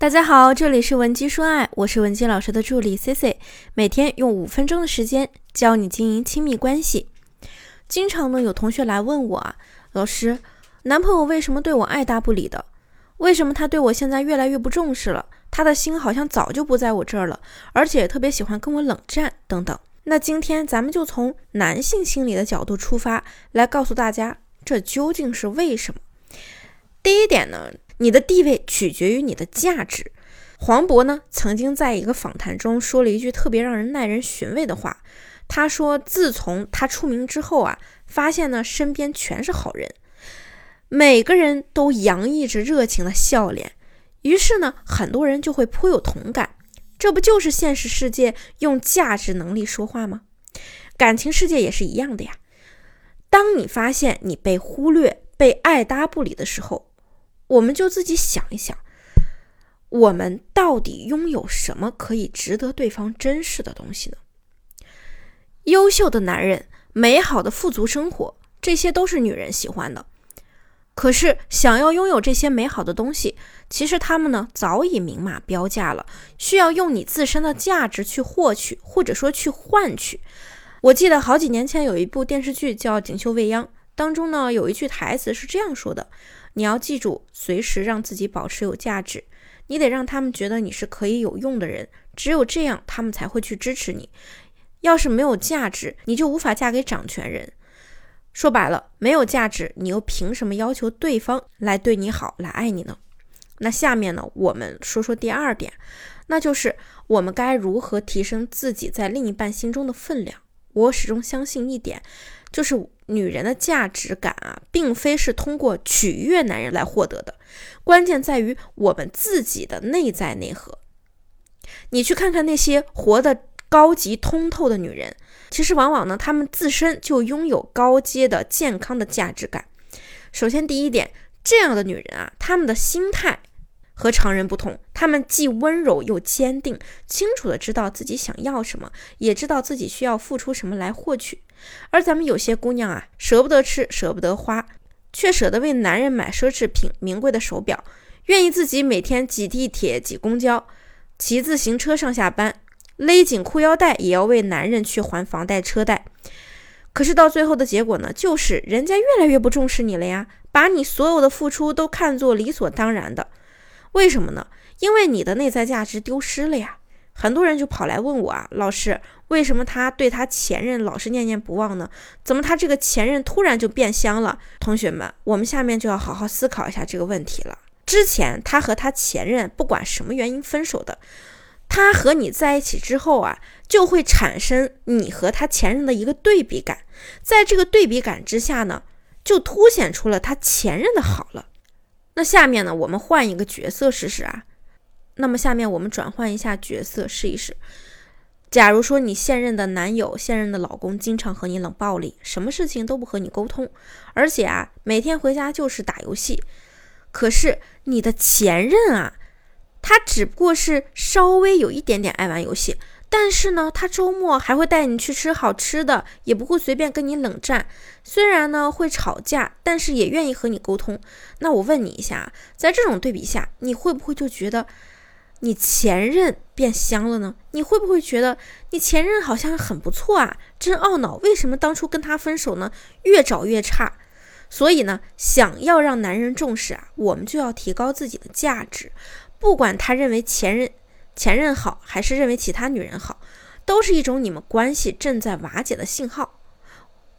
大家好，这里是文姬说爱，我是文姬老师的助理 C C，每天用五分钟的时间教你经营亲密关系。经常呢有同学来问我啊，老师，男朋友为什么对我爱答不理的？为什么他对我现在越来越不重视了？他的心好像早就不在我这儿了，而且特别喜欢跟我冷战等等。那今天咱们就从男性心理的角度出发，来告诉大家这究竟是为什么。第一点呢。你的地位取决于你的价值。黄渤呢，曾经在一个访谈中说了一句特别让人耐人寻味的话。他说：“自从他出名之后啊，发现呢身边全是好人，每个人都洋溢着热情的笑脸。于是呢，很多人就会颇有同感。这不就是现实世界用价值能力说话吗？感情世界也是一样的呀。当你发现你被忽略、被爱搭不理的时候，我们就自己想一想，我们到底拥有什么可以值得对方珍视的东西呢？优秀的男人、美好的富足生活，这些都是女人喜欢的。可是，想要拥有这些美好的东西，其实他们呢早已明码标价了，需要用你自身的价值去获取，或者说去换取。我记得好几年前有一部电视剧叫《锦绣未央》，当中呢有一句台词是这样说的。你要记住，随时让自己保持有价值。你得让他们觉得你是可以有用的人，只有这样，他们才会去支持你。要是没有价值，你就无法嫁给掌权人。说白了，没有价值，你又凭什么要求对方来对你好，来爱你呢？那下面呢，我们说说第二点，那就是我们该如何提升自己在另一半心中的分量。我始终相信一点，就是。女人的价值感啊，并非是通过取悦男人来获得的，关键在于我们自己的内在内核。你去看看那些活得高级通透的女人，其实往往呢，她们自身就拥有高阶的健康的价值感。首先，第一点，这样的女人啊，她们的心态。和常人不同，他们既温柔又坚定，清楚的知道自己想要什么，也知道自己需要付出什么来获取。而咱们有些姑娘啊，舍不得吃，舍不得花，却舍得为男人买奢侈品、名贵的手表，愿意自己每天挤地铁、挤公交、骑自行车上下班，勒紧裤腰带也要为男人去还房贷、车贷。可是到最后的结果呢，就是人家越来越不重视你了呀，把你所有的付出都看作理所当然的。为什么呢？因为你的内在价值丢失了呀。很多人就跑来问我啊，老师，为什么他对他前任老是念念不忘呢？怎么他这个前任突然就变香了？同学们，我们下面就要好好思考一下这个问题了。之前他和他前任不管什么原因分手的，他和你在一起之后啊，就会产生你和他前任的一个对比感，在这个对比感之下呢，就凸显出了他前任的好了。那下面呢，我们换一个角色试试啊。那么下面我们转换一下角色试一试。假如说你现任的男友、现任的老公经常和你冷暴力，什么事情都不和你沟通，而且啊，每天回家就是打游戏。可是你的前任啊，他只不过是稍微有一点点爱玩游戏。但是呢，他周末还会带你去吃好吃的，也不会随便跟你冷战。虽然呢会吵架，但是也愿意和你沟通。那我问你一下，在这种对比下，你会不会就觉得你前任变香了呢？你会不会觉得你前任好像很不错啊？真懊恼，为什么当初跟他分手呢？越找越差。所以呢，想要让男人重视啊，我们就要提高自己的价值，不管他认为前任。前任好，还是认为其他女人好，都是一种你们关系正在瓦解的信号。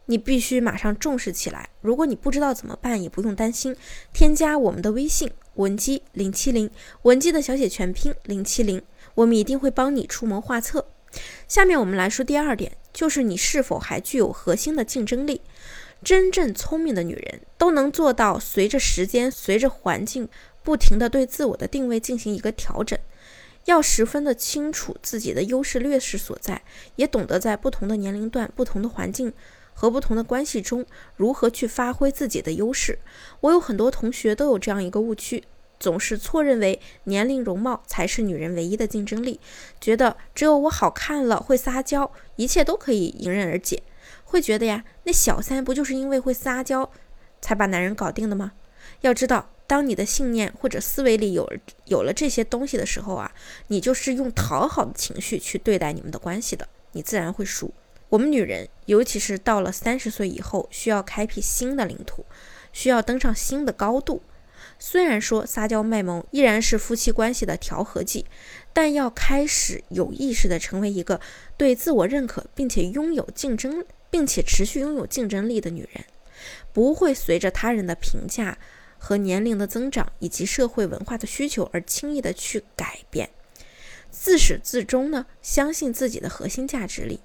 你必须马上重视起来。如果你不知道怎么办，也不用担心，添加我们的微信文姬零七零，文姬的小写全拼零七零，我们一定会帮你出谋划策。下面我们来说第二点，就是你是否还具有核心的竞争力。真正聪明的女人都能做到，随着时间，随着环境，不停的对自我的定位进行一个调整。要十分的清楚自己的优势劣势所在，也懂得在不同的年龄段、不同的环境和不同的关系中如何去发挥自己的优势。我有很多同学都有这样一个误区，总是错认为年龄、容貌才是女人唯一的竞争力，觉得只有我好看了、会撒娇，一切都可以迎刃而解。会觉得呀，那小三不就是因为会撒娇才把男人搞定的吗？要知道。当你的信念或者思维里有有了这些东西的时候啊，你就是用讨好的情绪去对待你们的关系的，你自然会输。我们女人，尤其是到了三十岁以后，需要开辟新的领土，需要登上新的高度。虽然说撒娇卖萌依然是夫妻关系的调和剂，但要开始有意识的成为一个对自我认可，并且拥有竞争，并且持续拥有竞争力的女人，不会随着他人的评价和年龄的增长以及社会文化的需求而轻易的去改变，自始至终呢，相信自己的核心价值里，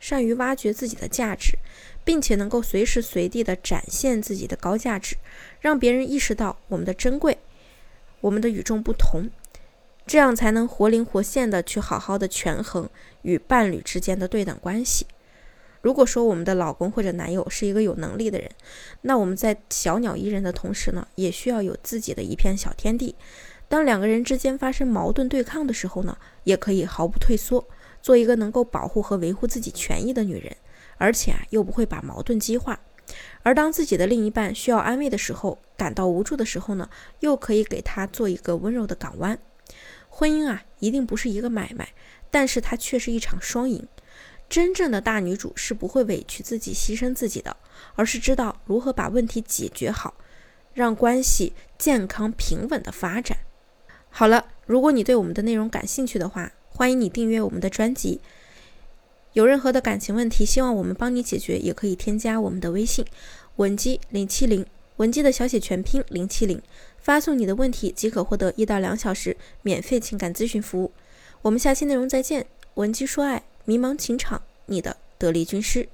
善于挖掘自己的价值。并且能够随时随地的展现自己的高价值，让别人意识到我们的珍贵，我们的与众不同，这样才能活灵活现的去好好的权衡与伴侣之间的对等关系。如果说我们的老公或者男友是一个有能力的人，那我们在小鸟依人的同时呢，也需要有自己的一片小天地。当两个人之间发生矛盾对抗的时候呢，也可以毫不退缩，做一个能够保护和维护自己权益的女人。而且啊，又不会把矛盾激化。而当自己的另一半需要安慰的时候，感到无助的时候呢，又可以给他做一个温柔的港湾。婚姻啊，一定不是一个买卖，但是它却是一场双赢。真正的大女主是不会委屈自己、牺牲自己的，而是知道如何把问题解决好，让关系健康平稳的发展。好了，如果你对我们的内容感兴趣的话，欢迎你订阅我们的专辑。有任何的感情问题，希望我们帮你解决，也可以添加我们的微信文姬零七零，文姬的小写全拼零七零，发送你的问题即可获得一到两小时免费情感咨询服务。我们下期内容再见，文姬说爱，迷茫情场，你的得力军师。